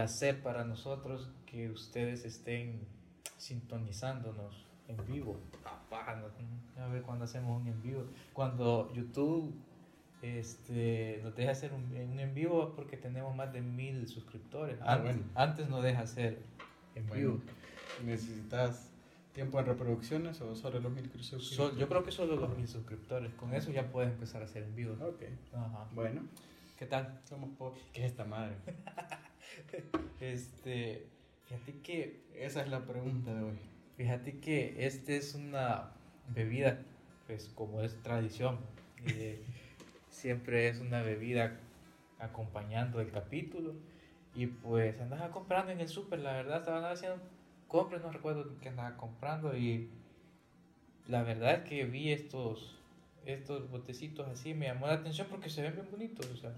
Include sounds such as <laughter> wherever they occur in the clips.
placer para nosotros que ustedes estén sintonizándonos en vivo. A ver cuando hacemos un en vivo. Cuando YouTube este, nos deja hacer un, un en vivo porque tenemos más de mil suscriptores. Ah, antes, bueno. antes no deja hacer en vivo. Bueno, ¿Necesitas tiempo en reproducciones o solo los mil cruces? Sol- yo creo que solo los mil suscriptores. Con eso ya puedes empezar a hacer en vivo. Ok. Ajá. Bueno, ¿Qué tal? somos pocos. ¿Qué es esta madre? <laughs> <laughs> Este, fíjate que, Esa es la pregunta de hoy. fíjate que este es una bebida, pues como es tradición, eh, <laughs> siempre es una bebida acompañando el capítulo y pues andaba comprando en el súper, la verdad, estaban haciendo compras, no recuerdo qué andaba comprando y la verdad es que vi estos estos botecitos así, me llamó la atención porque se ven bien bonitos, o sea,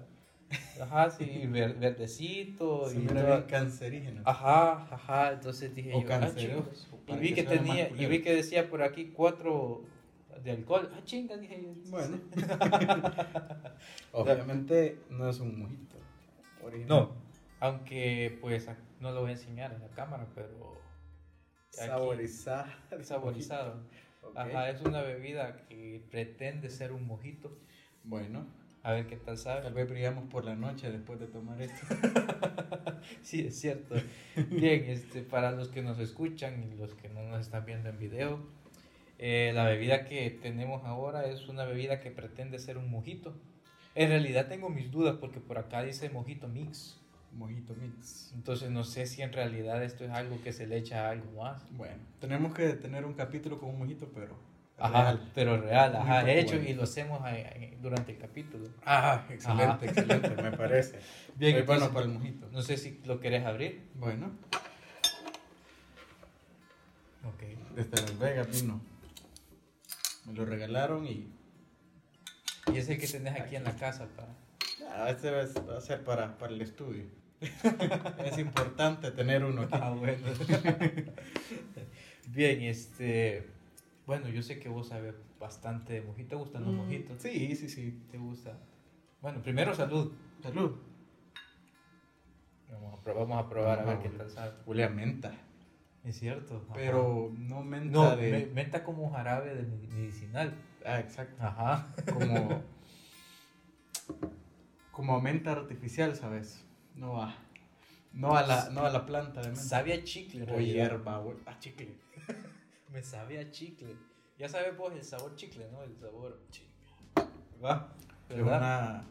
ajá, sí, ver- verdecito Se y toda- bien cancerígeno. Ajá, ajá, entonces dije O yo, ah, cancerosos. chinga. y vi que, vea tenía, y vi que decía por aquí cuatro de alcohol, ah chinga, dije yo. Bueno. <laughs> Obviamente no es un mojito. original. No, aunque pues no lo voy a enseñar en la cámara, pero aquí- Saborizado. saborizado. Ok. Ajá, es una bebida que pretende ser un mojito. Bueno, A ver qué tal sabe. tal vez brillamos por la noche después de tomar esto. <laughs> Sí, es cierto. Bien, este, para los que nos escuchan y los que no nos están viendo en video, eh, la bebida que tenemos ahora es una bebida que pretende ser un mojito. En realidad tengo mis dudas porque por acá dice mojito mix. Mojito mix. Entonces no sé si en realidad esto es algo que se le echa a algo más. Bueno, tenemos que tener un capítulo con un mojito, pero. Ajá, real. pero real, ajá, hecho y lo hacemos durante el capítulo. Ah, excelente, Ajá. excelente, me parece. <laughs> Bien, Muy bueno para el mojito. No sé si lo querés abrir. Bueno, Ok. desde Las Vegas vino. Me lo regalaron y. Y es el que tenés aquí en la casa para... Ah, este va a- va a ser para, para el estudio. <laughs> es importante tener uno aquí. Ah, bueno. <laughs> Bien, este. Bueno, yo sé que vos sabes bastante de mojito. ¿Te gustan los Mm, mojitos? Sí, sí, sí. ¿Te gusta? Bueno, primero salud. Salud. Vamos a, pro- vamos a probar a ver Ah, qué tal sabe. Huele a menta. Es cierto. ajá. Pero no menta No, de. me- menta como jarabe de medicinal. Ah, exacto. Ajá. Como. <laughs> como menta artificial, ¿sabes? No a. No a la, no a la planta de menta. Sabe a chicle. o hierba, güey. A chicle. Me sabe a chicle. Ya sabes vos el sabor chicle, ¿no? El sabor chicle. ¿Va? Es ¿Verdad? una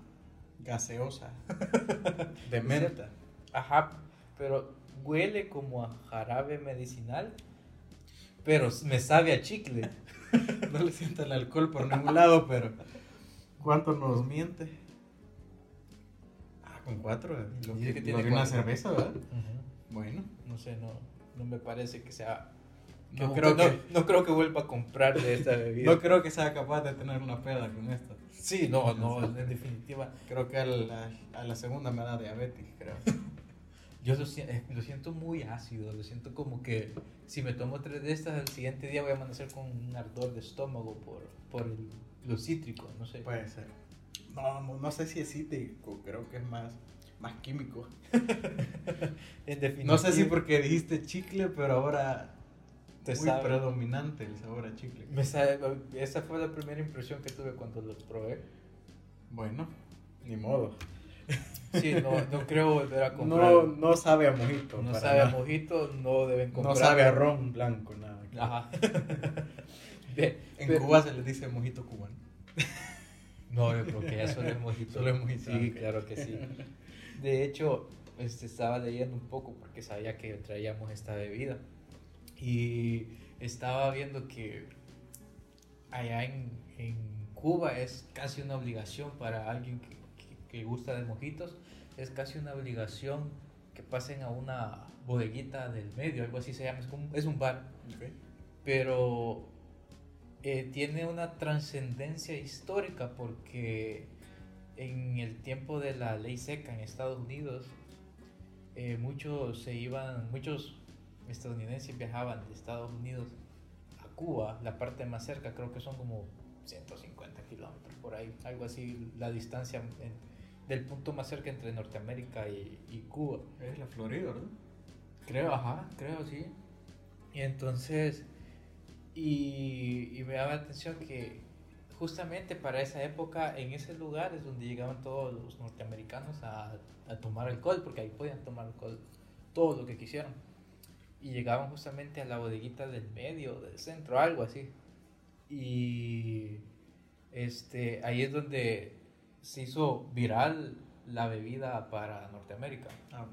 gaseosa <laughs> de menta. Ajá, pero huele como a jarabe medicinal, pero me sabe a chicle. <laughs> No le siento el alcohol por ningún lado, pero. ¿Cuánto nos miente? Ah, con cuatro. eh, Lo que, tiene una cerveza, ¿verdad? Bueno. No sé, no, no me parece que sea... No No, creo no, que- no creo que vuelva a comprar de esta bebida. No creo que sea capaz de tener una peda con esto. sí, no, no, en definitiva. Creo que a la, a la segunda me da diabetes, creo. <laughs> Yo lo, eh, lo siento muy ácido, lo siento como que si me tomo tres de estas, al siguiente día voy a amanecer con un ardor de estómago por, por el- lo cítrico, no sé. Puede ser. No, no, no sé si es cítrico, creo que es más, más químico. <laughs> en definitiva. No sé si porque dijiste chicle, pero ahora Te muy sabe. predominante el sabor a chicle. Me sabe- esa fue la primera impresión que tuve cuando los probé. Bueno, ni modo. <laughs> Sí, no, no creo volver a comprar. No, no sabe a mojito. No sabe a nada. mojito, no deben comprar. No sabe a ron blanco, nada. Ajá. <laughs> En Cuba se le dice mojito cubano. <laughs> No, yo creo que ya solo es mojito. Solo es mojito, Sí, claro que sí. De hecho, este, estaba leyendo un poco porque sabía que traíamos esta bebida. Y estaba viendo que allá en, en Cuba es casi una obligación para alguien que, que- que gusta de mojitos, es casi una obligación que pasen a una bodeguita del medio, algo así se llama, es, como, es un bar, pero eh, tiene una trascendencia histórica porque en el tiempo de la ley seca en Estados Unidos, eh, muchos se iban, muchos estadounidenses viajaban de Estados Unidos a Cuba, la parte más cerca creo que son como 150 kilómetros por ahí, algo así la distancia en- del punto más cerca entre Norteamérica y, y Cuba. Es la Florida, ¿verdad? Creo, ajá, creo, sí. Y entonces, y, y me daba la atención que justamente para esa época, en ese lugar es donde llegaban todos los norteamericanos a, a tomar alcohol, porque ahí podían tomar alcohol todo lo que quisieran. Y llegaban justamente a la bodeguita del medio, del centro, algo así. Y este, ahí es donde se hizo viral la bebida para Norteamérica. Ah.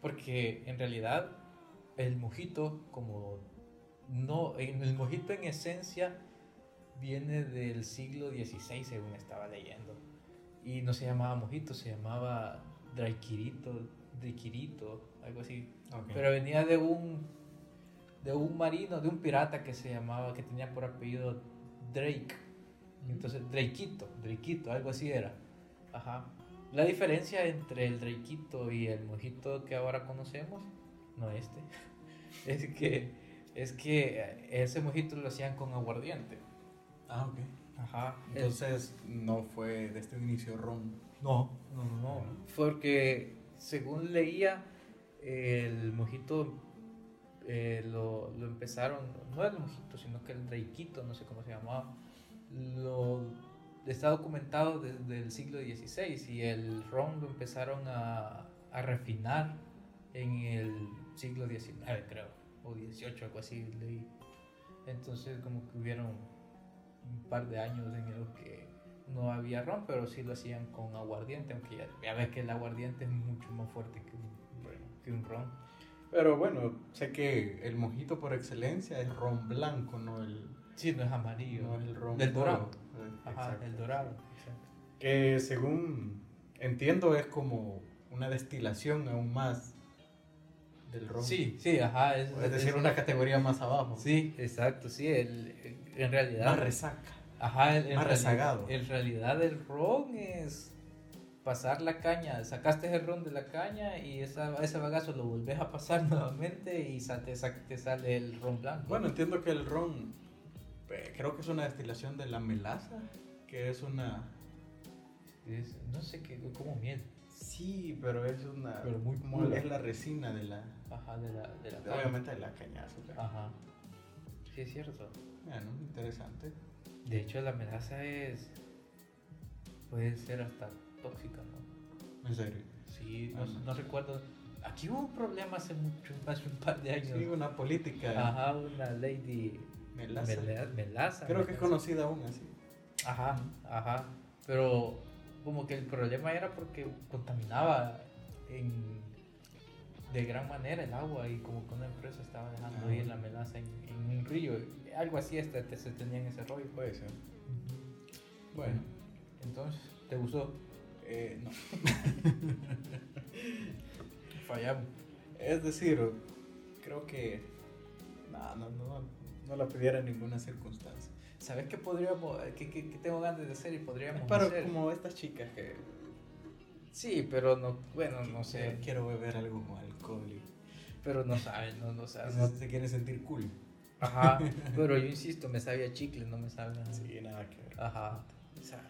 Porque en realidad el mojito, como no, el mojito en esencia viene del siglo XVI, según estaba leyendo. Y no se llamaba mojito, se llamaba daiquirito, daiquirito, algo así. Ok. Pero venía de un de un marino, de un pirata que se llamaba, que tenía por apellido Drake. Entonces, Drakeito, Drakeito, algo así era. Ajá. La diferencia entre el Drakeito y el mojito que ahora conocemos, no este, <laughs> es que, es que ese mojito lo hacían con aguardiente. Ah, ok. Ajá. Entonces no fue desde un inicio ron. no, no, no, no. Porque según leía, el mojito eh, lo, lo empezaron, no el mojito, sino que el Drakeito, no sé cómo se llamaba, lo está documentado desde el siglo XVI y el ron lo empezaron a, a refinar en el siglo XIX, creo, o XVIII, algo así leí. Entonces como que hubieron un par de años en los que no había ron, pero sí lo hacían con aguardiente, aunque ya, ya ves que el aguardiente es mucho más fuerte que un, que un ron. Pero bueno, sé que el mojito por excelencia es ron blanco, no el, Sí, no es amarillo. no es el ron Del dorado. Eh, Ajá, exacto. el dorado. Que según entiendo es como una destilación aún más del ron. Sí, sí, ajá. Es, Es decir, una categoría más abajo. Sí, exacto, sí. El, en realidad. Más resaca. Ajá, en más rezagado. En realidad el ron es pasar la caña, sacaste el ron de la caña y esa, ese bagazo lo volvés a pasar <laughs> nuevamente y sa- te, sa- te sale el ron blanco. Bueno, entiendo que el ron eh, creo que es una destilación de la melaza, que es una Es- no sé qué, como miel. sí, pero es una Pero muy como es la resina de la Ajá, de la, de la obviamente de la caña azúcar. Ajá. Sí, es cierto. Bueno, interesante. De hecho, la melaza es. puede ser hasta tóxica, ¿no? En serio. Sí, no, Ah, no. recuerdo. Aquí hubo un problema hace mucho, <laughs> hace un par de años. Sí, una política Ajá, una lady melaza. mela- melaza. Creo que es melaza. conocida aún así. Ajá, ajá. Pero como que el problema era porque contaminaba en, de gran manera el agua y como que una empresa estaba dejando Ah. ir la melaza en, en un río. Algo así hasta te- se tenían ese rollo. Puede ser. Bueno, Entonces, ¿te gustó? eh, no. <laughs> Fallamos. Es decir, creo que no, no, no, no la pidiera en ninguna circunstancia. ¿Sabes qué podríamos, qué, qué- qué tengo ganas de hacer y podríamos Es para hacer? como estas chicas que Sí, pero no, bueno, no sé, quiero beber algo con alcohol y pero no saben, no, no y saben. se, se quieren sentir cool. Ajá, <laughs> pero yo insisto, me sabía chicle, no me sabe nada. Sí, nada que ver. Ajá, o sea,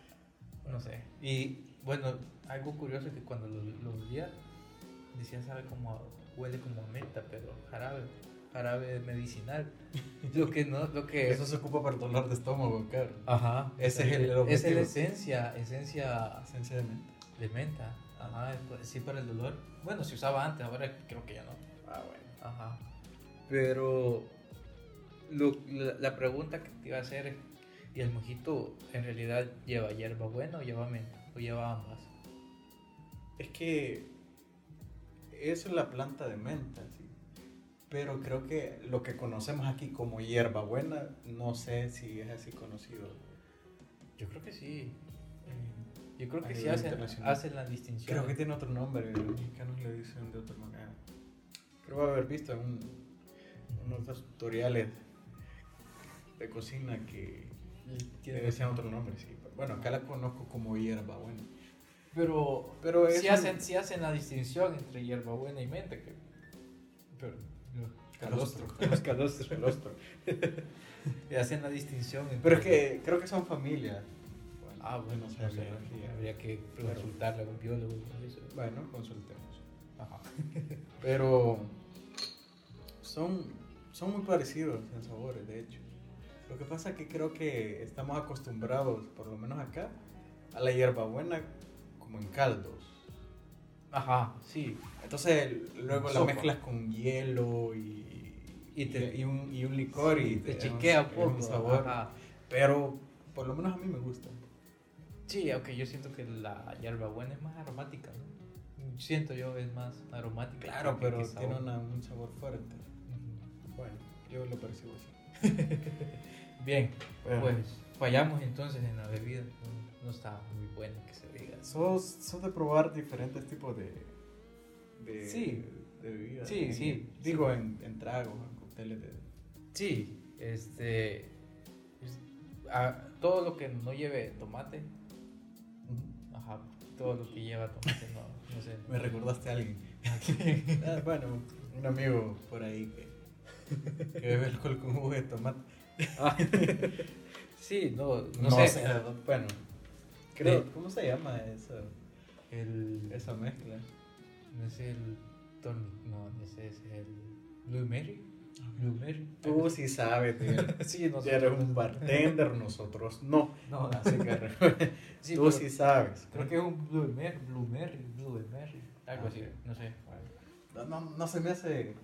no sé. Y bueno, algo curioso es que cuando lo, lo olía, decía, sabe como, huele como a menta, pero jarabe, jarabe medicinal. <laughs> Lo que no, lo que... Eso se ocupa para el dolor de estómago, claro. Ajá, Ese es el Esa es la esencia, esencia Esencia de menta. De menta. Ajá, sí para el dolor. Bueno, se usaba antes, ahora creo que ya no. Ah, bueno. Ajá. Pero lo- la, la pregunta que te iba a hacer es, ¿y el mojito en realidad lleva hierba buena o lleva menta? ¿O lleva ambas? Es que eso es la planta de menta, sí. Pero creo que lo que conocemos aquí como hierbabuena, no sé si es así conocido. Yo creo que sí. Yo creo que sí hacen, hacen la distinción. Creo que tiene otro nombre, los mexicanos le dicen de otra manera. Creo haber visto un- unos dos tutoriales de cocina que le decían otro nombre, sí. Bueno, acá la conozco como hierbabuena. Pero, Pero es sí, un- hacen, sí hacen la distinción entre hierba buena y menta. Que, pero, Calostro. calostro. <laughs> Calostro. <laughs> Y hacen la distinción entre... Pero es que creo que son familias. Bueno, Ah, bueno, no no sé, habría que consultarle a un biólogo. Bueno, consultemos. Ajá. <laughs> Pero son, son muy parecidos en sabores, de hecho. Lo que pasa es que creo que estamos acostumbrados, por lo menos acá, a la hierbabuena como en caldos. Ajá, sí. Entonces luego la mezclas con hielo y, Y te- y un, y un licor y te da chiquea un poco. sabor. Ajá. Pero por lo menos a mí me gusta. Sí, aunque yo siento que la hierbabuena es más aromática, ¿no? Siento yo es más aromática. Claro, pero tiene una- un sabor fuerte. Bueno, yo lo percibo así. <laughs> Bien, Bueno. pues fallamos entonces en la bebida. No, no está muy bueno que se diga. ¿Sos, sos de probar diferentes tipos de, de, Sí. de bebidas? Sí, En- sí, Digo, En, en tragos, en cócteles de... Sí, este. a- todo lo que no lleve tomate, todo lo que lleva tomate, no, no sé. Me recordaste a alguien. <laughs> Ah, bueno, un amigo por ahí que, que bebe alcohol con jugo de tomate. Ah, <laughs> sí, no, no, No, sé. sé, bueno. Creo, De- ¿Cómo se llama esa, El, esa mezcla? no es el Tony, no, no sé, es el Blue Mary. Blue Mary. Tú sí sabes, tío. <laughs> sí, no Ya eres un bartender, nosotros no. No, <laughs> Así que <laughs> sí, tú sí sabes. creo que es un Mary, Blue Mary, algo Ah, así, no sé. No, no, no se me hace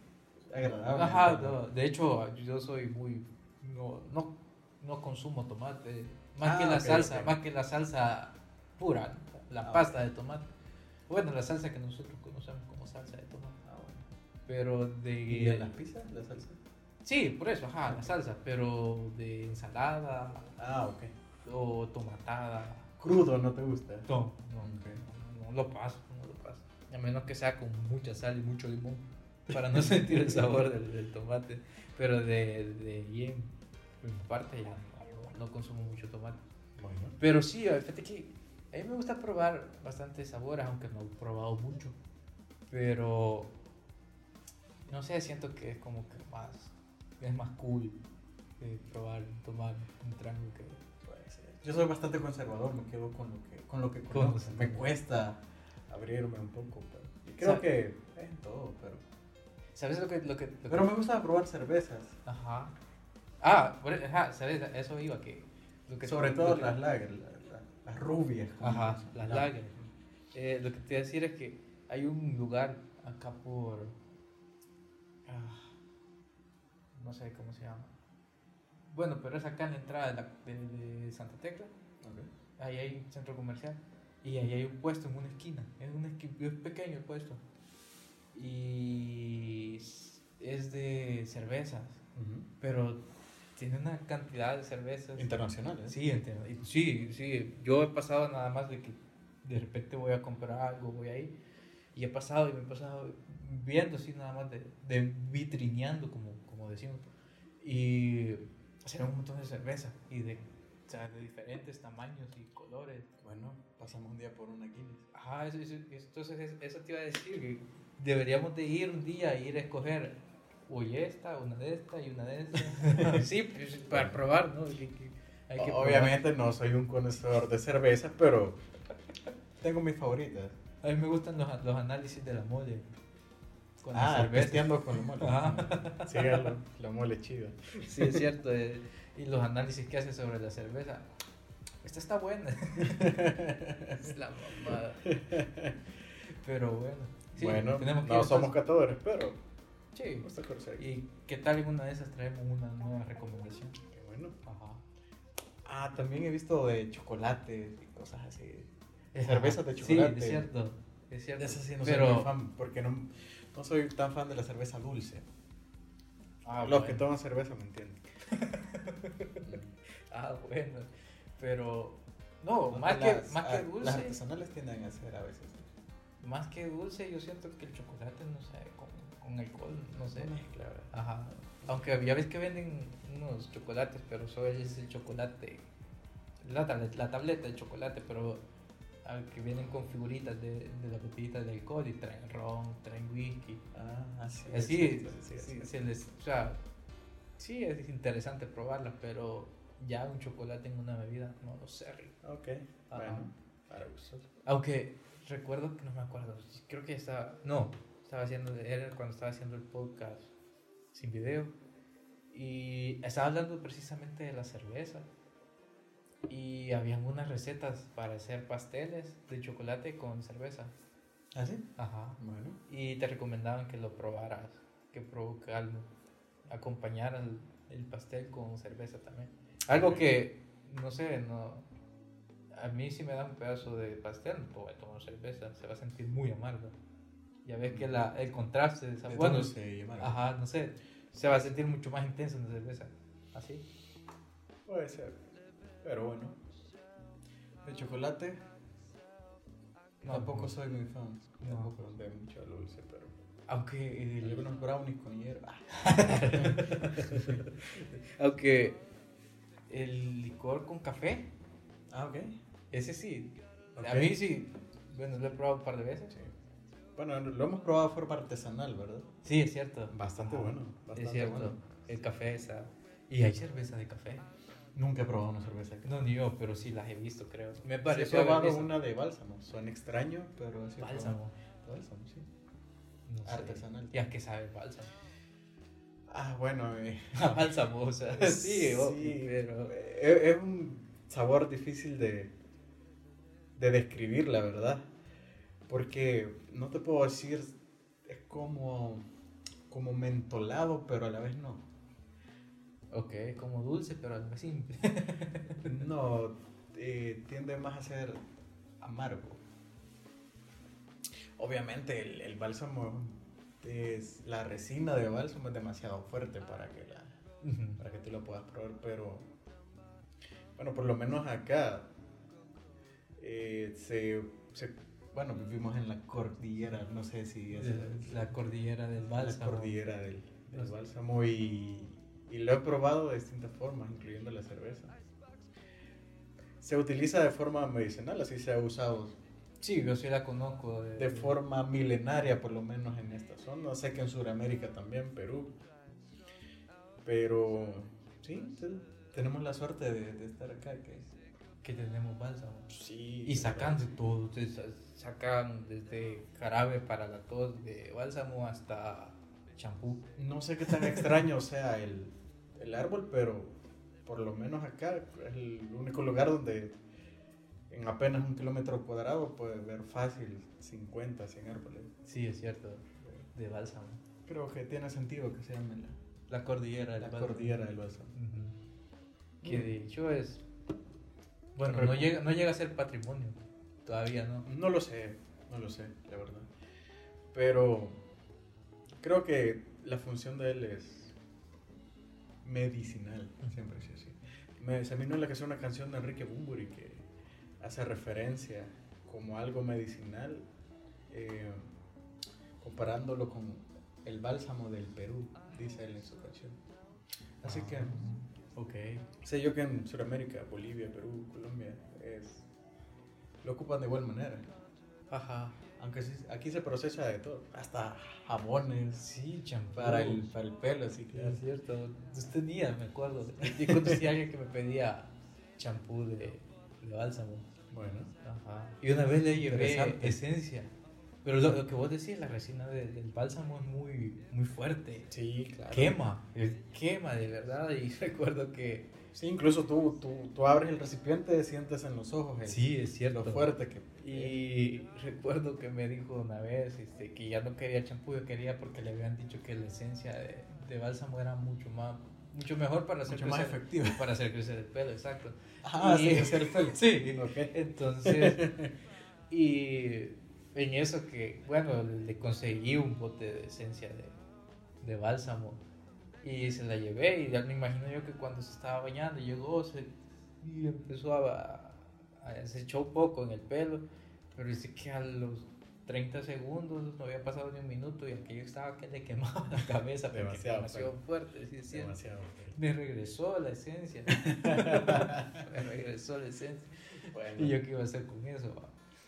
agradable. Ajá, no, de hecho yo soy muy no, no, no consumo tomate, más Ah, que la salsa, más que la salsa pura, la Ah, pasta de tomate. Bueno, la salsa que nosotros conocemos como salsa de tomate. Pero de ¿Y en las pizzas, la salsa? Sí, por eso, ajá, la salsa, pero de ensalada Ah, ok. o tomatada. Crudo no te gusta. No, no, Ok. no, no lo paso, no lo paso. A menos que sea con mucha sal y mucho limón para no <laughs> sentir el sabor del, del tomate. Pero de, de ahí en, en parte ya no, no consumo mucho tomate. Bueno. Pero sí, fíjate que a mí me gusta probar bastantes sabores, aunque no he probado mucho. Pero no sé, siento que es como que más, es más cool eh, probar, tomar un trago que... Puede ser. Yo soy bastante conservador, me quedo con lo que, con lo que Con- conozco. Me cuesta abrirme un poco, pero y creo que en todo, pero... ¿Sabes lo que... Lo que, lo que- Pero me gusta probar cervezas, Ajá. Ah, ajá, ¿sabes? Eso iba que... Lo que sobre todo las lager, la- la- las rubias. Ajá, las La- lager. Eh, lo que te iba a decir es que hay un lugar acá por... ah, no sé cómo se llama. Bueno, pero es acá en la entrada de, la- de- de Santa Tecla. Ahí hay un centro comercial. Y ahí hay un puesto en una esquina. Es, esqui- es pequeño el puesto. Y es de cervezas. Pero tiene una cantidad de cervezas. Internacionales. Sí, entiendo. Y Sí, sí. Yo he pasado nada más de que de repente voy a comprar algo, voy ahí. Y he pasado y me he pasado viendo así nada más de, de vitrineando, como, como decimos. Y hacían un montón de cerveza y de, o sea, de diferentes tamaños y colores. Bueno, pasamos un día por una Guinness. Ajá, eso, eso- entonces es- eso te iba a decir, que deberíamos de ir un día a ir a escoger, oye esta, una de esta y una de esta. <laughs> sí, pues, para probar, ¿no? Que- que hay que probar. Obviamente no soy un conocedor de cerveza, pero tengo mis favoritas. A mí me gustan los, los análisis de la mole. Con la ah, cerveza. testeando con la <laughs> mole. Ajá. Sí, la, la mole chida. Sí, es cierto. eh, y los análisis que hace sobre la cerveza. Esta está buena. <laughs> es la mamada. Pero bueno. Sí, bueno, tenemos que no somos catadores, pero Sí. gusta conocer. ¿Y qué tal en una de esas traemos una nueva recomendación? Qué bueno. Ajá. Ah, también he visto de chocolates y cosas así. Cervezas de Sí, chocolate. es cierto. Es cierto. Esas sí no Pero, soy muy fan, porque no, no soy tan fan de la cerveza dulce. Ah, Los bueno. que toman cerveza me entienden. <laughs> Ah, bueno. Pero, no, más, las- que, más que dulce. Las artesanales tienden a ser a veces. Más que dulce, yo siento que el chocolate, no sé, con, con alcohol, no sé. Mezcla, ¿verdad? Ajá. Aunque ya ves que venden unos chocolates, pero solo es el chocolate, la, tablet- la tableta de chocolate, pero que vienen con figuritas de, de las botellitas de alcohol y traen ron, traen whisky. Ah, sí. Así, sí, sí, sí, sí, sí. se les, o sea, sí es interesante probarlas, pero ya un chocolate en una bebida, no lo sé. Ok, Ajá. bueno, para gustos. Aunque recuerdo que no me acuerdo, creo que estaba, no, estaba haciendo, era cuando estaba haciendo el podcast sin video y estaba hablando precisamente de la cerveza y habían unas recetas para hacer pasteles de chocolate con cerveza. ¿Ah, sí? Ajá. Bueno. Y te recomendaban que lo probaras, que provocar, acompañar el, el pastel con cerveza también. Algo que, no sé, no, a mí si me da un pedazo de pastel, no voy a tomar cerveza, se va a sentir muy amargo. Ya ves que la, el contraste de sabor, bueno, amargo. ajá, no sé, se va a sentir mucho más intenso en la cerveza. Así. Puede ser. Pero bueno. De chocolate. No, tampoco soy muy fan. No. Tampoco de mucho dulce, pero. Aunque el- Algunos brownies con hierba. <laughs> aunque el licor con café, Ah, ok. ese sí. A Ok. mí sí, bueno, lo he probado un par de veces. Sí. Bueno, lo hemos probado de forma artesanal, ¿verdad? Sí, es cierto. Bastante Ajá. bueno. Bastante es cierto. bueno. El café está. Y hay cerveza de café. Nunca he probado una cerveza. No, ni yo, pero sí las he visto, creo. Me Sí, he probado una de bálsamo. Suena extraño, pero sí Bálsamo. probado. Bálsamo, sí. No sé. Artesanal. ¿Y a qué sabe el bálsamo? Ah, bueno. eh, <laughs> A bálsamo, o sea, sí, obvio, pero. Es, es un sabor difícil de, de describir, la verdad. Porque no te puedo decir, es como, como mentolado, pero a la vez no. Ok, como dulce, pero algo simple. <laughs> No, eh, tiende más a ser amargo. Obviamente el, el bálsamo es la resina de bálsamo es demasiado fuerte para que la para que tú lo puedas probar, pero bueno, por lo menos acá eh, se, se- bueno, vivimos en la cordillera, no sé si es la cordillera del la bálsamo. cordillera del, del bálsamo y, y lo he probado de distintas formas, incluyendo la cerveza. Se utiliza de forma medicinal, así se ha usado Sí, yo sí la conozco. De, de forma milenaria, por lo menos en esta zona. Sé que en Sudamérica también, Perú. Pero sí, te- tenemos la suerte de, de estar acá. Que, Que tenemos bálsamo. sí, Y sacan de todo. Sacan desde jarabe para la tos de bálsamo hasta champú. No sé qué tan extraño <laughs> sea el, el árbol, pero por lo menos acá es el único lugar donde en apenas un kilómetro cuadrado puedes ver fácil 50, 100 árboles. Sí, es cierto. De bálsamo. Creo que tiene sentido que se llame la, La cordillera del la bálsamo. cordillera del bálsamo. Ujú. Que de hecho es. Bueno, no llega, no llega a ser patrimonio. Todavía no. No lo sé, no lo sé, la verdad. Pero creo que la función de él es medicinal, siempre es así. Me, se me vino a la que es una canción de Enrique Bumburi que hace referencia como algo medicinal, eh, comparándolo con el bálsamo del Perú, dice él en su canción. Así que Ok. sé yo que en Sudamérica, Bolivia, Perú, Colombia, es, lo ocupan de igual manera. Ajá. Aunque sí- aquí se procesa de todo, hasta jabones Sí, champú. para el, para el pelo, así que Es cierto. Usted tenía, me acuerdo. Yo conocí a alguien que me pedía champú de, de bálsamo. Bueno, Ajá. Y una vez le llevé esencia. Pero lo, lo que vos decís, la resina de- del bálsamo es muy, muy fuerte. sí, claro. Quema, quema de verdad. Y <laughs> recuerdo que. Sí, incluso tú, tú, tú abres el recipiente, sientes en los ojos el- Sí, es cierto. lo fuerte que... Y recuerdo que me dijo una vez este, que ya no quería champú, yo quería porque le habían dicho que la esencia de, de bálsamo era mucho más mucho mejor para hacer Mucho más crecer- efectivo. <laughs> para hacer crecer el pelo, exacto. Ah, Y- sí, hacer el pelo. <laughs> Sí, <laughs> Ok. entonces y en eso que bueno, le conseguí un bote de esencia de, de bálsamo y se la llevé y ya me imagino yo que cuando se estaba bañando llegó se, y empezó a, a- se echó un poco en el pelo, pero dice que a los 30 segundos no había pasado ni un minuto y aquello estaba que le quemaba la cabeza porque Demasiado demasiado fuerte, sí, cierto. Demasiado. Me regresó la esencia. <laughs> me regresó la esencia. Bueno, ¿Y yo qué iba a hacer con eso?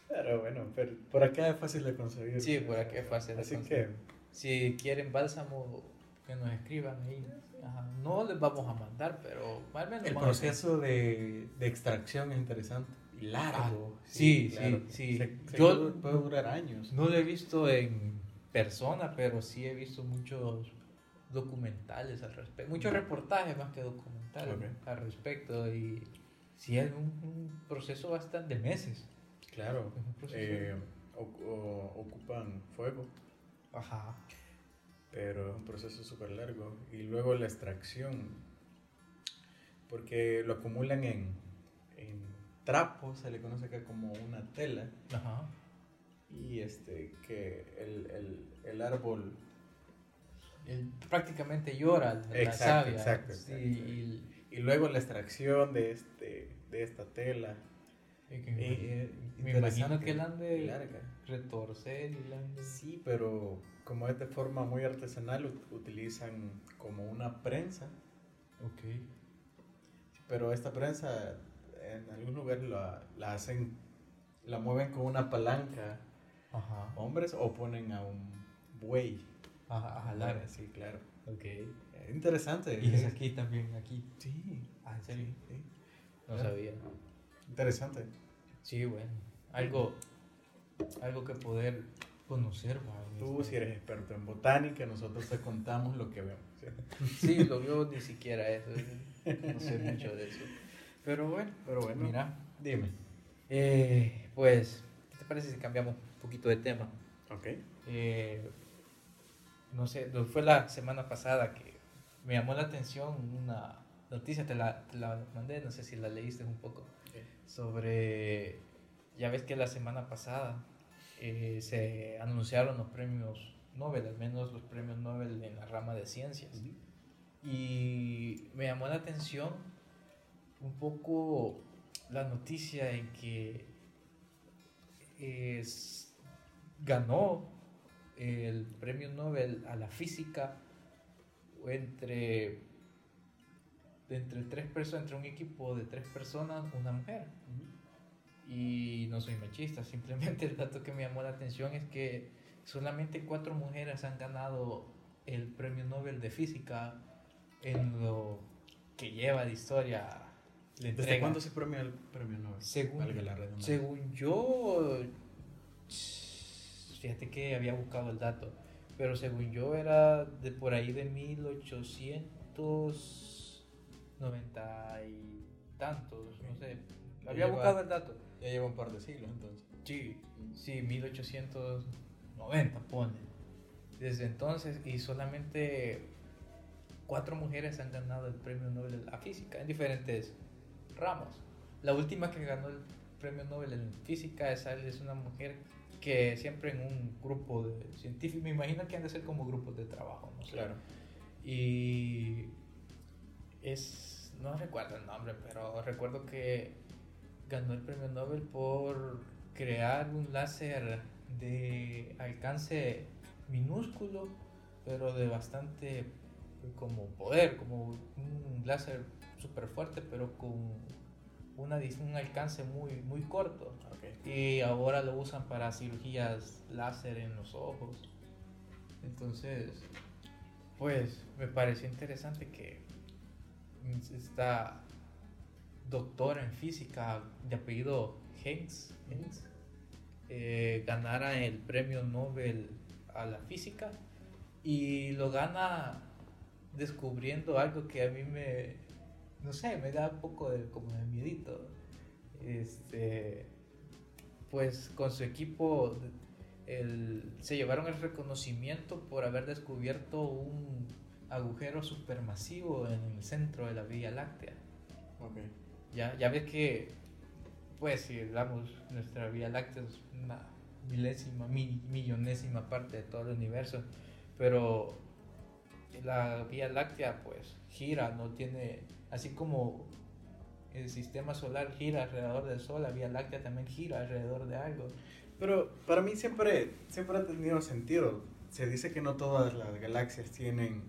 pero bueno, pero por acá es fácil de conseguir. Sí, por acá es fácil de Así conseguir. que, Si quieren bálsamo, que nos escriban ahí. Ajá. No les vamos a mandar, pero al menos El proceso de, de extracción es interesante y largo. Ah, sí, sí, sí. Se- se Yo- puede- durar años. No lo he visto en persona, pero sí he visto muchos documentales al respecto. Muchos reportajes más que documentales al respecto. Y sí es un, un proceso bastante de meses. Claro. Es un proceso. eh, o- o- ocupan fuego, Ajá. Pero es un proceso súper largo. Y luego la extracción, porque lo acumulan en, en trapos, se le conoce acá como una tela. Ajá. Y este, que el, el, el árbol Él prácticamente llora la Exacto, savia. exacto, Sí, exacto. y- y luego la extracción de, este, de esta tela. Que Eh, me, eh, me imagino que la han de larga. retorcer y la han de... Sí, pero como es de forma muy artesanal, ut- utilizan como una prensa. Ok. Pero esta prensa en algún lugar la, la hacen, la mueven con una palanca Ajá. hombres o ponen a un buey. A, a jalar. Sí, claro. Ok. Eh, Interesante. Y es aquí también, aquí. Sí, Ah, ¿en serio? sí, sí. No Claro. sabía. Interesante. Sí, bueno. Algo, algo que poder conocer, man, Tú este. si eres experto en botánica, nosotros te contamos lo que vemos. ¿sí? <laughs> Sí, lo veo ni siquiera eso. No sé mucho de eso. Pero bueno, Pero bueno, mira. dime. eh, pues, ¿qué te parece si cambiamos un poquito de tema? Ok. Eh, no sé, fue la semana pasada que me llamó la atención una noticia, te la, te la mandé, no sé si la leíste un poco, sobre, ya ves que la semana pasada eh, se anunciaron los premios Nobel, al menos los premios Nobel en la rama de ciencias. Y me llamó la atención un poco la noticia en que es- ganó el premio Nobel a la física entre, entre tres personas, entre un equipo de tres personas, una mujer. Y no soy machista, <laughs> simplemente el dato que me llamó la atención es que solamente cuatro mujeres han ganado el premio Nobel de física en lo que lleva de historia. ¿Desde cuándo se premia el premio Nobel? Según, la según yo, fíjate que había buscado el dato, pero según yo era de por ahí de 1890 y tantos, no sé. Ya Había lleva- buscado el dato. Ya lleva un par de siglos entonces. Sí, sí, 1890 pone. Desde entonces y solamente cuatro mujeres han ganado el premio Nobel de la física en diferentes ramos. La última que ganó el premio Nobel en física es, es una mujer que siempre en un grupo de científicos, me imagino que han de ser como grupos de trabajo, no. Claro. Y es, no recuerdo el nombre, pero recuerdo que ganó el premio Nobel por crear un láser de alcance minúsculo, pero de bastante como poder, como un láser súper fuerte, pero con una, un alcance muy, muy corto. Y ahora lo usan para cirugías láser en los ojos. Entonces, pues me pareció interesante que esta doctora en física de apellido Hens, Hens, eh, ganara el premio Nobel a la física y lo gana descubriendo algo que a mí me, no sé, me da un poco de, como de miedito. Este, pues con su equipo el- se llevaron el reconocimiento por haber descubierto un agujero supermasivo en el centro de la Vía Láctea. Ok. Ya, ya ves que, pues si hablamos, nuestra Vía Láctea es una milésima, mi- millonésima parte de todo el universo, pero la Vía Láctea pues gira, no tiene, así como el sistema solar gira alrededor del Sol, la Vía Láctea también gira alrededor de algo. Pero para mí siempre, siempre ha tenido sentido. Se dice que no todas las galaxias tienen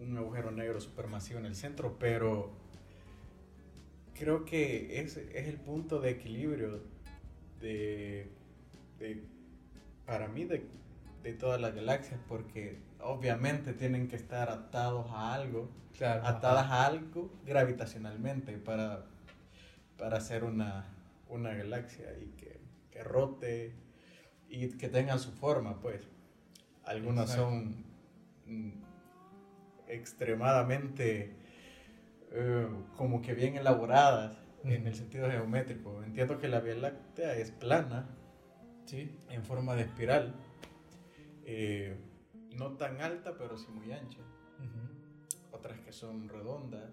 un agujero negro supermasivo en el centro, pero creo que es, es el punto de equilibrio de, de- para mí de, de todas las galaxias, porque obviamente tienen que estar atados a algo, Claro. atadas ajá. a algo gravitacionalmente para, para hacer una, una galaxia y que, que rote y que tengan su forma, pues. Algunas Exacto. son mm, extremadamente eh, como que bien elaboradas en el sentido geométrico. Entiendo que la Vía Láctea es plana, Sí. en forma de espiral, eh, no tan alta, pero sí muy ancha. Otras que son redondas,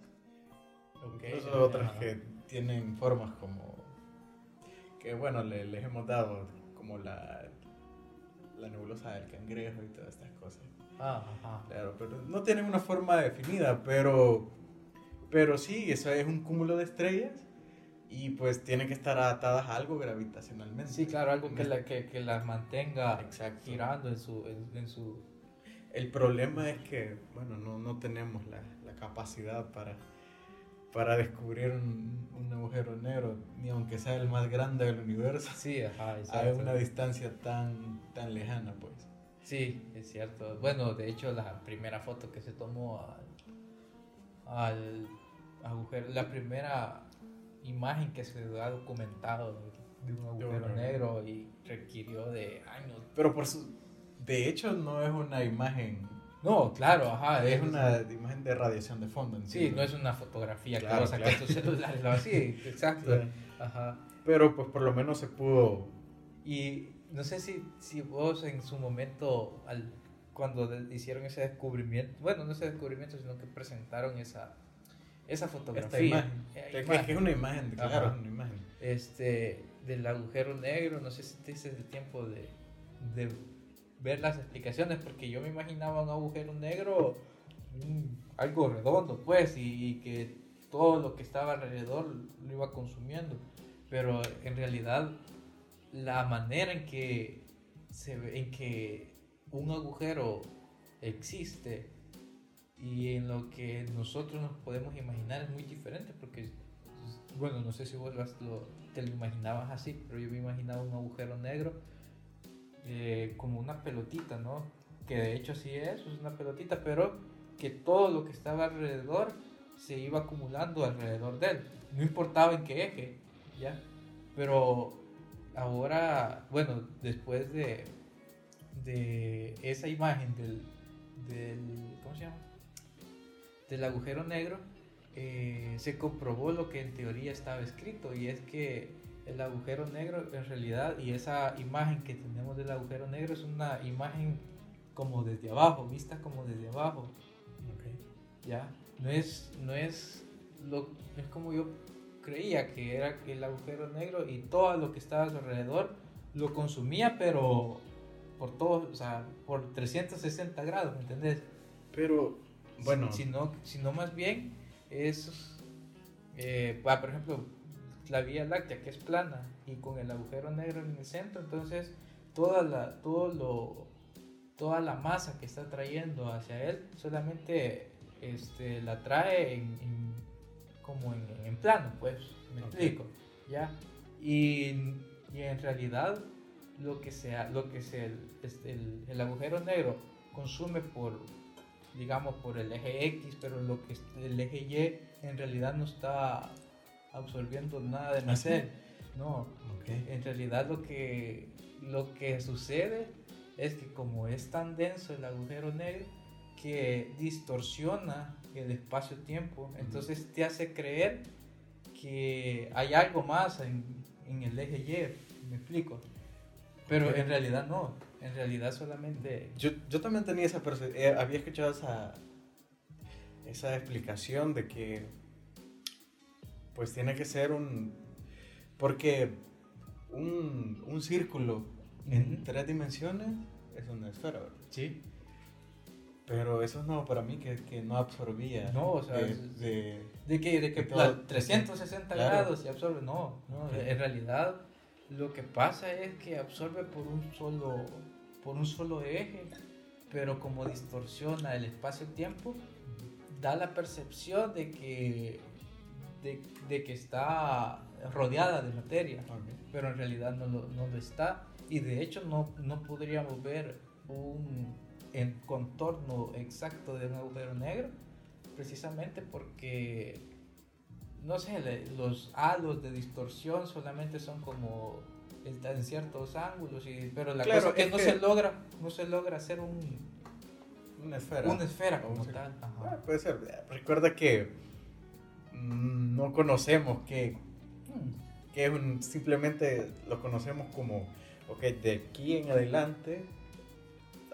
incluso otras que tienen formas como que bueno le- les hemos dado como la la nebulosa del cangrejo y todas estas cosas Ah, ajá. claro pero no tienen una forma definida pero pero sí eso es un cúmulo de estrellas y pues tienen que estar atadas a algo gravitacionalmente Sí, claro, algo que, la, que, que las mantenga Exacto. girando en su, en, en su... El problema es que, bueno, no, no tenemos la, la capacidad para, para descubrir un, un agujero negro, ni aunque sea el más grande del universo, Sí, ajá, a una distancia tan, tan lejana, pues. Sí, es cierto. Bueno, de hecho, la primera foto que se tomó al, al agujero, la primera imagen que se ha documentado de un agujero negro y requirió de años. Pero por su, de hecho no es una imagen, No, claro, ajá. es una imagen de radiación de fondo. Sí, no es una fotografía Claro, que claro. tu celular así, <laughs> exacto. Claro. Ajá. Pero pues por lo menos se pudo... Y no sé si, si vos en su momento, al, cuando hicieron ese descubrimiento, bueno, no ese descubrimiento, sino que presentaron esa, esa fotografía. Esta imagen. eh, que- es una imagen, claro, una imagen. este, del agujero negro, no sé si te hiciste el tiempo de, de ver las explicaciones, porque yo me imaginaba un agujero negro, algo redondo, pues, y, y que todo lo que estaba alrededor lo iba consumiendo, pero en realidad la manera en que, se ve- en que un agujero existe y en lo que nosotros nos podemos imaginar es muy diferente porque bueno no sé si vos lo, te lo imaginabas así pero yo me imaginaba un agujero negro eh, como una pelotita no que de hecho sí es es una pelotita pero que todo lo que estaba alrededor se iba acumulando alrededor de él. No importaba en qué eje ya pero ahora bueno después de de esa imagen del, del ¿cómo se llama? del agujero negro eh, se comprobó lo que en teoría estaba escrito y es que el agujero negro en realidad y esa imagen que tenemos del agujero negro es una imagen como desde abajo vista como desde abajo ya no es no es lo no es como yo creía que era el agujero negro y todo lo que estaba a su alrededor lo consumía pero por todo o sea por 360 grados ¿me entendés? Pero, bueno, sino, sino más bien es, eh, por ejemplo, la Vía Láctea que es plana y con el agujero negro en el centro, entonces toda la, todo lo, toda la masa que está trayendo hacia él solamente este, la trae en, en- como en, en plano, pues, me explico, ¿ya? Y, y en realidad lo que sea, lo que sea el, este, el, el agujero negro consume por, digamos, por el eje X, pero lo que es el eje Y en realidad no está absorbiendo nada de ¿Ah, materia. No, ok. en realidad lo que, lo que sucede es que como es tan denso el agujero negro, que distorsiona el espacio-tiempo, entonces te hace creer que hay algo más en, en el eje Y, me explico. Pero en realidad no, en realidad solamente... Yo, yo también tenía esa eh, había escuchado esa, esa explicación de que pues tiene que ser un porque un, un círculo en tres dimensiones es una esfera, ¿verdad? Sí. Pero eso es nuevo para mí que, que no absorbía No, o sea, de, de- ¿De que De que De todo. 360 Claro. grados se absorbe. No, no. En realidad lo que pasa es que absorbe por un solo, por un solo eje, pero como distorsiona el espacio-tiempo, da la percepción de que, de, que está rodeada de materia, pero en realidad no lo, no lo está. Y de hecho no, no podríamos ver un, en contorno exacto de un agujero negro, precisamente porque, no sé, los halos de distorsión solamente son como en ciertos ángulos, y, pero la Claro, cosa es que es no que- se logra, no se logra hacer un, Una esfera. una esfera como tal. Ah, puede ser. Recuerda que mm, no conocemos que es un, simplemente lo conocemos como, ok, de aquí en adelante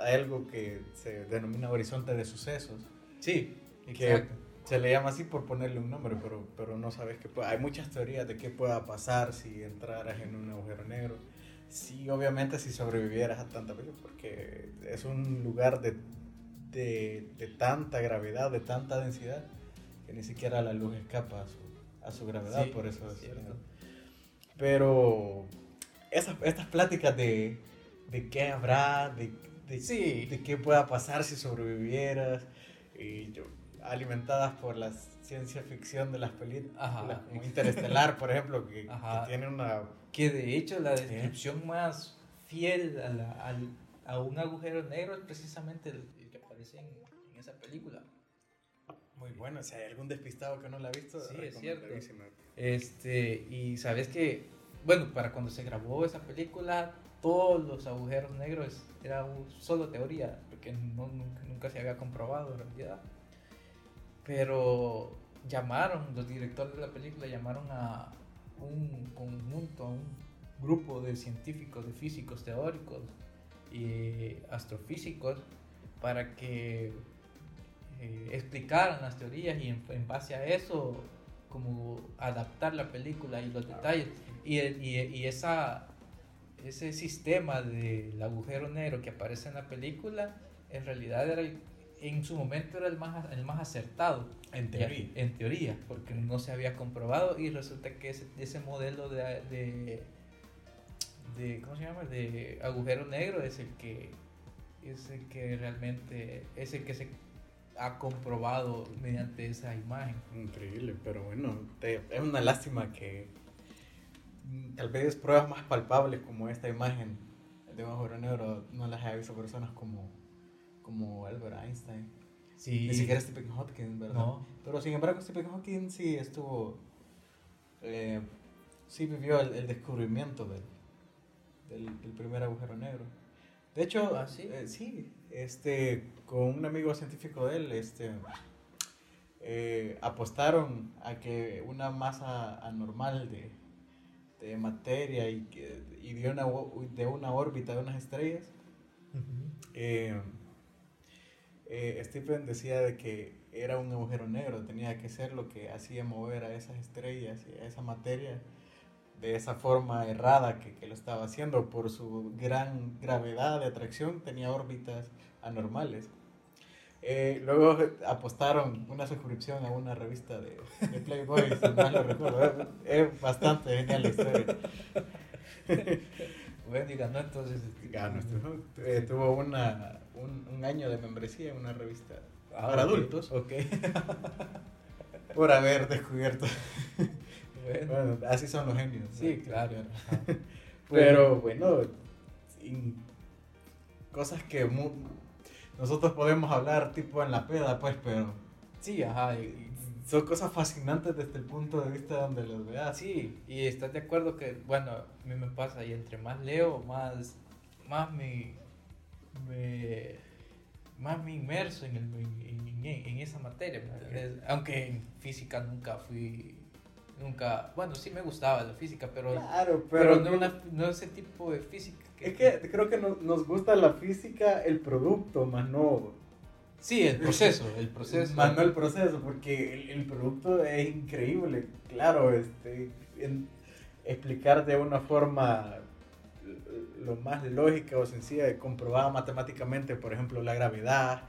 hay algo que se denomina horizonte de sucesos. Sí, Que exacto. se le llama así por ponerle un nombre, pero, pero no sabes qué puede. Hay muchas teorías de qué pueda pasar si entraras en un agujero negro. Sí, obviamente si sobrevivieras a tanta película, porque es un lugar de, de, de tanta gravedad, de tanta densidad, que ni siquiera la luz escapa a su, a su gravedad, Sí, por eso es cierto. Pero esas, estas pláticas de, de qué habrá, de, de, Sí. de qué pueda pasar si sobrevivieras, y yo- alimentadas por la ciencia ficción de las películas, como Interestelar, por ejemplo, que, que tiene una... Que de hecho la descripción más fiel a, la- al- a un agujero negro es precisamente el, el que aparece en, en esa película. Muy buena, si hay algún despistado que no la ha visto, Sí, es cierto. Este, y sabes que, bueno, para cuando se grabó esa película, todos los agujeros negros era solo teoría, porque no, nunca, nunca se había comprobado en realidad. Pero llamaron, los directores de la película llamaron a un conjunto, a un grupo de científicos, de físicos teóricos y astrofísicos para que eh, explicaran las teorías y en, en base a eso como adaptar la película y los detalles y, el- y, y esa ese sistema del agujero negro que aparece en la película en realidad era el- en su momento era el más el más acertado En ya, teoría. en teoría, porque no se había comprobado y resulta que ese, ese modelo de, de, de- ¿cómo se llama? De agujero negro es el que es el que realmente es el que se ha comprobado mediante esa imagen. Increíble, pero bueno, te- es una lástima que tal vez pruebas más palpables como esta imagen de un agujero negro no las haya visto personas como, como Albert Einstein. Sí. Ni siquiera Stephen Hawking, ¿verdad? No. Pero sin embargo, Stephen Hawking sí estuvo. eh, sí vivió el, el descubrimiento del, del, del primer agujero negro. De hecho, ¿Ah, sí? eh, sí, este, con un amigo científico de él, este, eh, apostaron a que una masa anormal de, de materia y, y de, una, de una órbita de unas estrellas eh, eh, Stephen decía de que era un agujero negro, tenía que ser lo que hacía mover a esas estrellas y a esa materia de esa forma errada que, que lo estaba haciendo por su gran gravedad de atracción, tenía órbitas anormales. Eh, luego apostaron una suscripción a una revista de, de Playboy, si mal lo recuerdo. Es, es bastante genial la historia. <laughs> Bueno, y ganó entonces. este, Ganó, estuvo- eh, tuvo una, un, un año de membresía en una revista Ah, para ok, adultos Ok. <laughs> por haber descubierto. bueno. Bueno, así son los genios. ¿no? Sí, claro. <laughs> Pero bueno, cosas que nosotros podemos hablar tipo en la peda, pues, pero Sí, ajá. y- y- son cosas fascinantes desde el punto de vista donde los veas. Sí, y estás de acuerdo que, bueno, a mí me pasa, y entre más leo, más, más me, me- más me inmerso en, el- en, en- en esa materia. Aunque en física nunca fui, nunca, bueno, sí me gustaba la física, pero, Claro, pero, pero, no, una- no ese tipo de física. Es que creo que no- nos gusta la física, el producto, más no Sí, el proceso, el proceso. Más no el proceso, porque el, el producto es increíble. Claro, este, en- explicar de una forma lo más lógica o sencilla, comprobada matemáticamente, por ejemplo, la gravedad,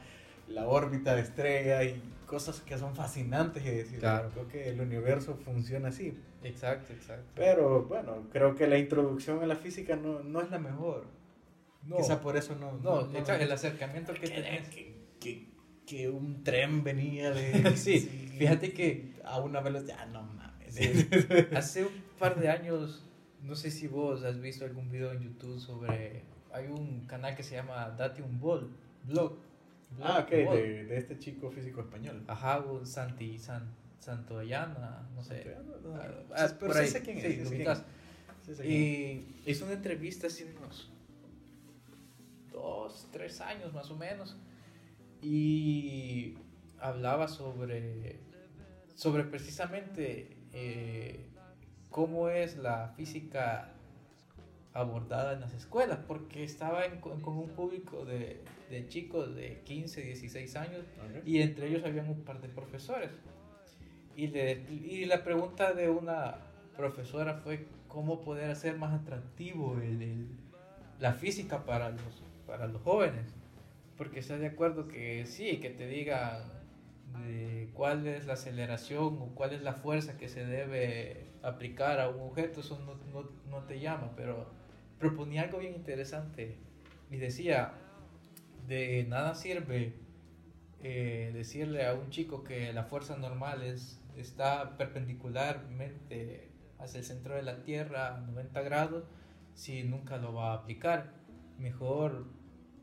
la órbita de estrella y cosas que son fascinantes. Y decir, Claro. creo que el universo funciona así. Exacto, exacto. Pero bueno, creo que la introducción a la física no, no es la mejor. No, Quizá por eso no. no, exacto, el acercamiento que que, tenés. que, que, que un tren venía de. <laughs> Sí, fíjate que A una velocidad. No mames. Sí. <laughs> Hace un par de años, no sé si vos has visto algún video en YouTube sobre. Hay un canal que se llama Date un Bol. blog. Ah, ok, de, de este chico físico español. Ajá, un Santi, San, Santoyana, no sé. No, Ah, ah, pero por ahí, sé quién es. sí, es. Sí. Y hizo una entrevista hace unos dos, tres años más o menos. Y hablaba sobre, sobre precisamente eh, cómo es la física abordada en las escuelas, porque estaba en- con un público de, de chicos de 15, 16 años y entre ellos habían un par de profesores. Y, le, y la pregunta de una profesora fue cómo poder hacer más atractivo el- el- la física para los, para los jóvenes. Porque estás de acuerdo que sí, que te digan de cuál es la aceleración o cuál es la fuerza que se debe aplicar a un objeto, eso no, no, no te llama, pero proponía algo bien interesante y decía, de nada sirve eh, decirle a un chico que la fuerza normal es, está perpendicularmente hacia el centro de la Tierra a 90 grados si nunca lo va a aplicar. Mejor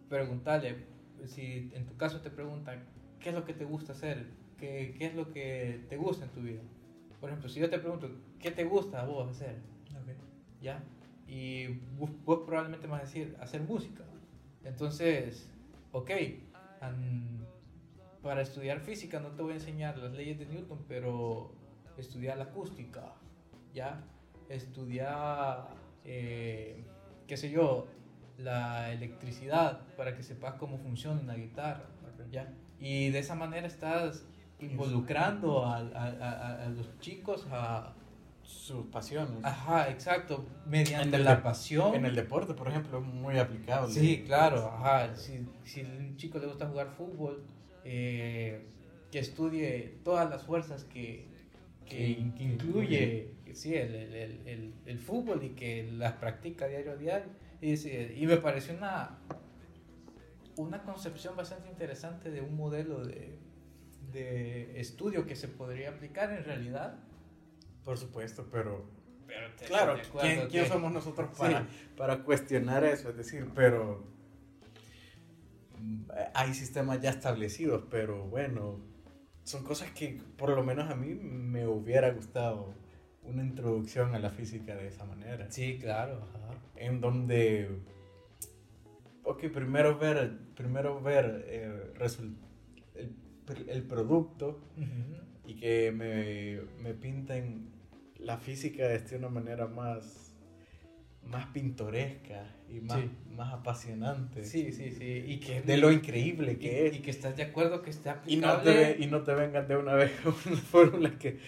preguntarle, si en tu caso te preguntan, ¿qué es lo que te gusta hacer? ¿Qué, qué es lo que te gusta en tu vida? Por ejemplo, si yo te pregunto, ¿qué te gusta a vos hacer? ¿Ya? Y vos, vos probablemente me vas a decir, hacer música. Entonces, ok, para estudiar física no te voy a enseñar las leyes de Newton, pero estudiar la acústica, ¿ya? Estudiar, eh, qué sé yo, la electricidad para que sepas cómo funciona una guitarra, ¿ya? Y de esa manera estás involucrando a, a- a- a los chicos a... Sus pasiones. Ajá, exacto, mediante En la pasión. En el deporte, por ejemplo, es muy aplicable. Sí, claro, ajá. Si, si a un chico le gusta jugar fútbol, eh, que estudie todas las fuerzas que, que, Que- incluye sí, el, el- el- el- fútbol y que las practica diario a diario. Y, y me pareció una, una concepción bastante interesante de un modelo de, de estudio que se podría aplicar en realidad. Por supuesto, pero Pero te- claro, te acuerdo ¿quién, somos nosotros Sí. para, para cuestionar eso? Es decir, pero hay sistemas ya establecidos, pero bueno, son cosas que por lo menos a mí me hubiera gustado una introducción a la física de esa manera. Sí, claro, ajá. En donde, ok, primero ver, primero ver eh, el, el producto Ujú. Y que me, me pinten la física de una manera más, más pintoresca y más, Sí. más apasionante. Sí, sí, sí. Y que De lo increíble y, que es. y que estás de acuerdo que está Y no, aplicable. te, y no te vengan de una vez con <laughs> una fórmula que...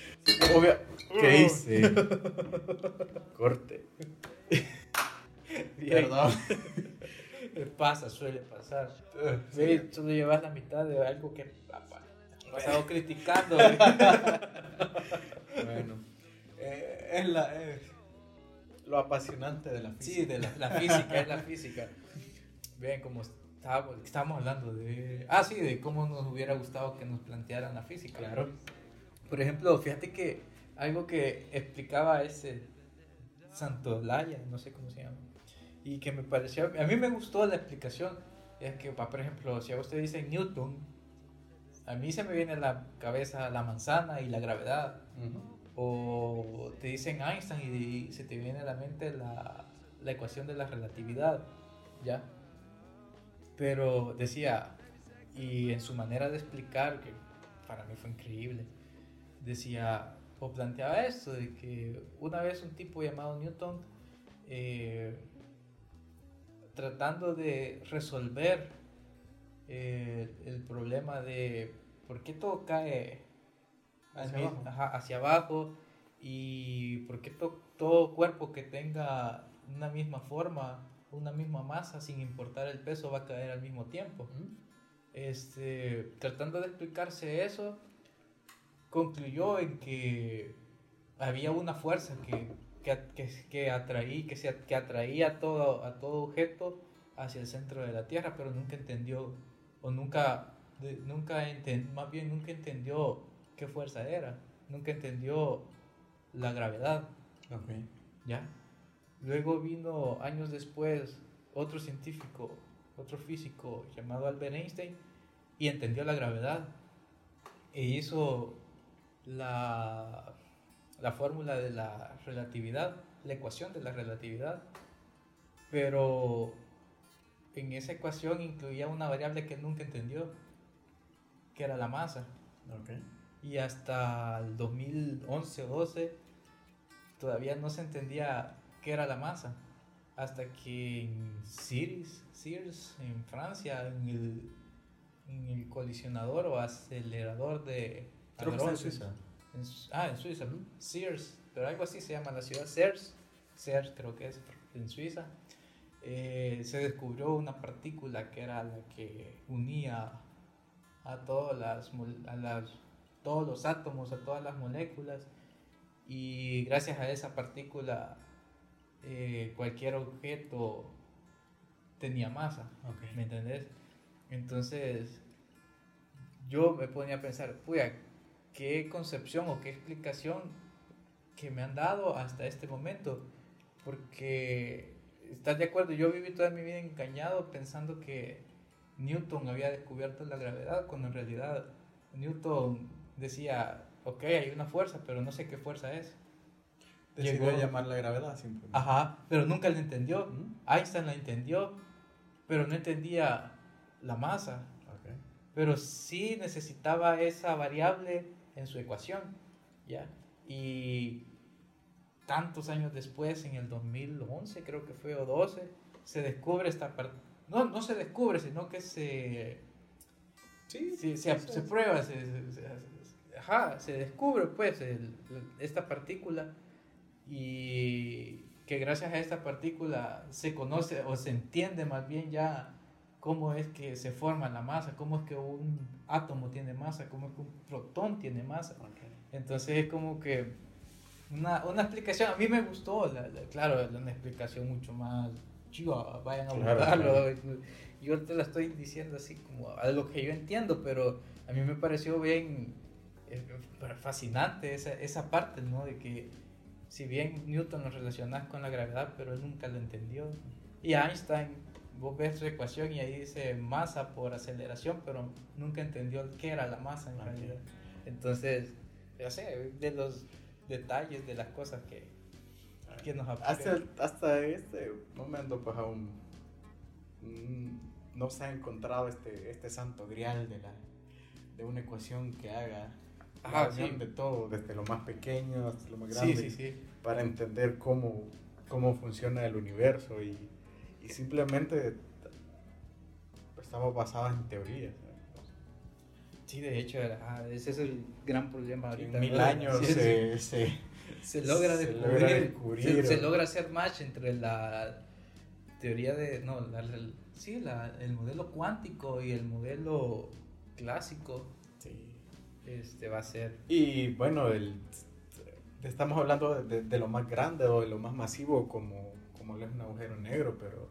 Obvia, ¿Qué hice? <laughs> Corte. <laughs> Perdón. Pasa, suele pasar. Sí, solo llevas la mitad de algo que ha pasado <laughs> criticando. Bueno. eh, es, la, es lo apasionante de la física. sí, de la, la física, es la física. Bien, como estábamos, estábamos hablando de... Ah, sí, de cómo nos hubiera gustado que nos plantearan la física. Claro. Por ejemplo, fíjate que algo que explicaba ese Santolaya, no sé cómo se llama, y que me pareció, a mí me gustó la explicación, es que, por ejemplo, si a usted dice Newton, a mí se me viene a la cabeza la manzana y la gravedad, o te dicen Einstein y, se te viene a la mente la, la ecuación de la relatividad, ¿ya? Pero decía, y en su manera de explicar, que para mí fue increíble, decía, o planteaba esto, de que una vez un tipo llamado Newton, eh, tratando de resolver eh, el problema de por qué todo cae Hacia abajo. ajá, hacia abajo y por qué to- todo cuerpo que tenga una misma forma, una misma masa, sin importar el peso, va a caer al mismo tiempo. Este, tratando de explicarse eso, concluyó en que había una fuerza que, que, que, que atraí- que, se, que atraía todo, a todo objeto hacia el centro de la Tierra, pero nunca entendió, o nunca, de- nunca enten- más bien nunca entendió qué fuerza era, nunca entendió la gravedad. Ok. ¿ya? Luego vino años después otro científico otro físico llamado Albert Einstein y entendió la gravedad e hizo la, la fórmula de la relatividad, la ecuación de la relatividad, pero en esa ecuación incluía una variable que nunca entendió, que era la masa. Y hasta el 2011 o 12 todavía no se entendía qué era la masa. Hasta que en Sears, Sears en Francia, en el, en el colisionador o acelerador de en Suiza. ah, en Suiza. Sears, pero algo así se llama la ciudad. Sears, Sears creo que es en Suiza. Eh, se descubrió una partícula que era la que unía a, todas las, a las, todos los átomos, a todas las moléculas. Y gracias a esa partícula, eh, cualquier objeto tenía masa. ¿Me entendés? Entonces, yo me ponía a pensar, puya, ¿qué concepción o qué explicación que me han dado hasta este momento? Porque, ¿estás de acuerdo? Yo viví toda mi vida engañado pensando que Newton había descubierto la gravedad, cuando en realidad Newton decía, ok, hay una fuerza, pero no sé qué fuerza es. Decidió Llegó, llamar la gravedad simplemente. Ajá, pero nunca la entendió. Einstein la entendió, pero no entendía la masa. Okay. Pero sí necesitaba esa variable en su ecuación, ¿ya? Y tantos años después, en el 2011 creo que fue, o 12, se descubre esta parte no, no se descubre, sino que se, sí, se, se, prueba, se, ajá, se descubre pues esta partícula y que gracias a esta partícula se conoce o se entiende más bien ya cómo es que se forma la masa, cómo es que un átomo tiene masa, cómo es que un protón tiene masa. Entonces es como que una, una, explicación, a mí me gustó, claro, una explicación mucho más vayan a buscarlo. Yo te la estoy diciendo así como a lo que yo entiendo, pero a mí me pareció bien eh, fascinante esa, esa parte, ¿no? De que si bien Newton lo relacionas con la gravedad, pero él nunca lo entendió. Y Einstein, vos ves su ecuación y ahí dice masa por aceleración, pero nunca entendió qué era la masa en realidad. Entonces, ya sé, de los detalles de las cosas que, hasta, hasta este momento, pues aún no se ha encontrado este, este santo grial de, la, de una ecuación que haga la unión de todo, desde lo más pequeño hasta lo más grande, para entender cómo, cómo funciona el universo y, y simplemente estamos basados en teorías. Sí, de hecho, ese es el gran problema ahorita. En mil años se, se, se logra descubrir, se, logra hacer match entre la teoría de, no, la, sí, la, el modelo cuántico y el modelo clásico. Sí. Este va a ser. Y bueno, el, estamos hablando de, lo más grande o de lo más masivo como, como es un agujero negro, pero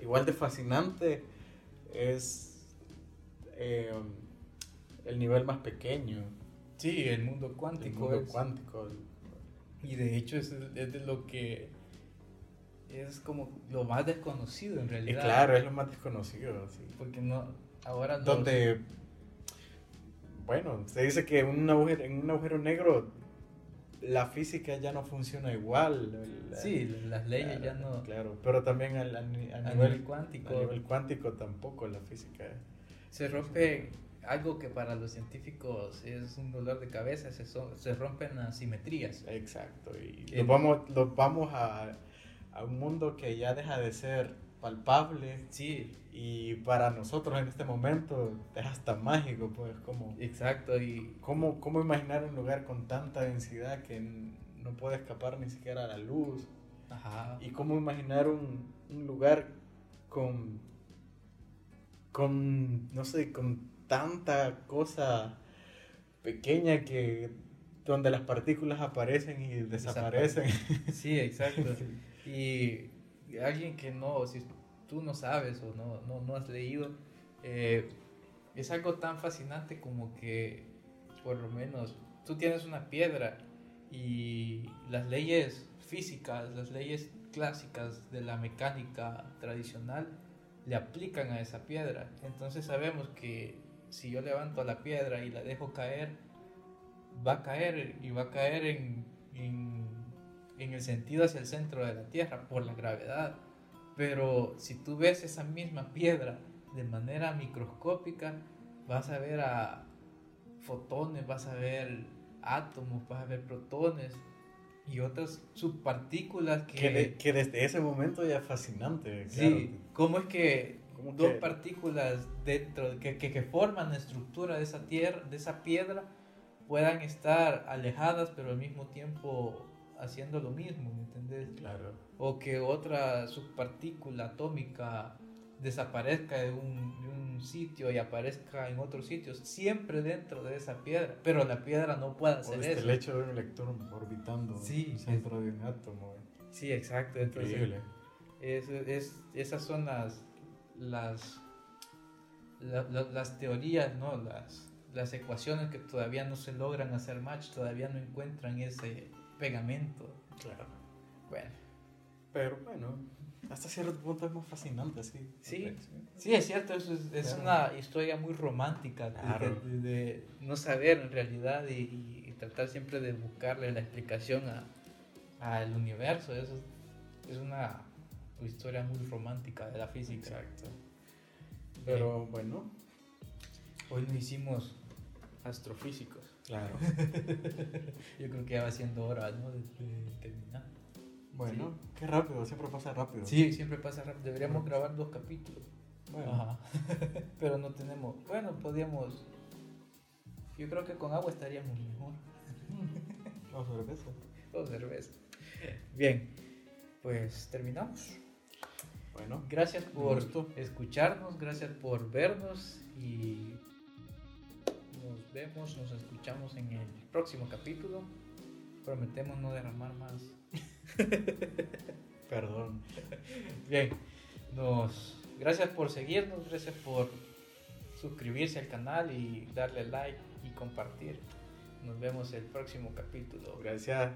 igual de fascinante es eh, el nivel más pequeño. Sí, el mundo cuántico. El mundo cuántico. Y de hecho es, es de lo que es como lo más desconocido en realidad. claro, es lo más desconocido, sí. Porque no, ahora... Donde, bueno, se dice que un agujero, en un agujero negro la física ya no funciona igual. sí, las leyes ya no... Claro, pero también a, nivel, cuántico. A nivel cuántico tampoco la física... Se rompe algo que para los científicos es un dolor de cabeza, se, se rompen las simetrías. Exacto, y nos vamos, vamos a, a, un mundo que ya deja de ser palpable. Sí. Y para nosotros en este momento es hasta mágico, pues como... Exacto, y... ¿Cómo, cómo imaginar un lugar con tanta densidad que no puede escapar ni siquiera a la luz? Ajá. Y cómo imaginar un, un lugar con, con, no sé, con tanta cosa pequeña que donde las partículas aparecen y desaparecen. Sí, exacto. <laughs> Y alguien que no, si tú no sabes o no, no, no has leído, eh, es algo tan fascinante como que por lo menos tú tienes una piedra y las leyes físicas, las leyes clásicas de la mecánica tradicional le aplican a esa piedra. Entonces sabemos que si yo levanto la piedra y la dejo caer, va a caer y va a caer en, en, en el sentido hacia el centro de la Tierra por la gravedad. Pero si tú ves esa misma piedra de manera microscópica, vas a ver a fotones, vas a ver átomos, vas a ver protones y otras subpartículas que... Que, desde ese momento ya es fascinante. Sí, cómo es que dos partículas dentro, que, que, que, forman la estructura de esa tierra, de esa piedra, puedan estar alejadas pero al mismo tiempo haciendo lo mismo, ¿me entendés? Claro. O que otra subpartícula atómica desaparezca de un, sitio y aparezca en otros sitios, siempre dentro de esa piedra, pero la piedra no puede hacer eso. El hecho de un electrón orbitando sí, dentro de un átomo. Sí, exacto. Increíble. es, esas son las, las, las teorías, ¿no? Las, las ecuaciones que todavía no se logran hacer match, todavía no encuentran ese pegamento. Claro. Bueno. Pero bueno, hasta cierto punto es más fascinante, sí. Sí, sí es cierto, es, es una historia muy romántica de, no saber en realidad y, tratar siempre de buscarle la explicación al universo. Eso es una historia muy romántica de la física. Exacto. Pero bueno, hoy no hicimos astrofísicos. Claro. <laughs> Yo creo que ya va siendo hora ¿no? de terminar. Bueno, qué rápido, siempre pasa rápido. Sí, siempre pasa rápido. Deberíamos grabar dos capítulos. Bueno. Ajá. <laughs> Pero no tenemos. Bueno, podríamos. Yo creo que con agua estaríamos mejor. <laughs> O cerveza. O cerveza. Bien, pues terminamos. Bueno, gracias por escucharnos, gracias por vernos y nos vemos, nos escuchamos en el próximo capítulo. Prometemos no derramar más <laughs> Perdón. Bien, nos gracias por seguirnos, gracias por suscribirse al canal y darle like y compartir. Nos vemos el próximo capítulo. Gracias.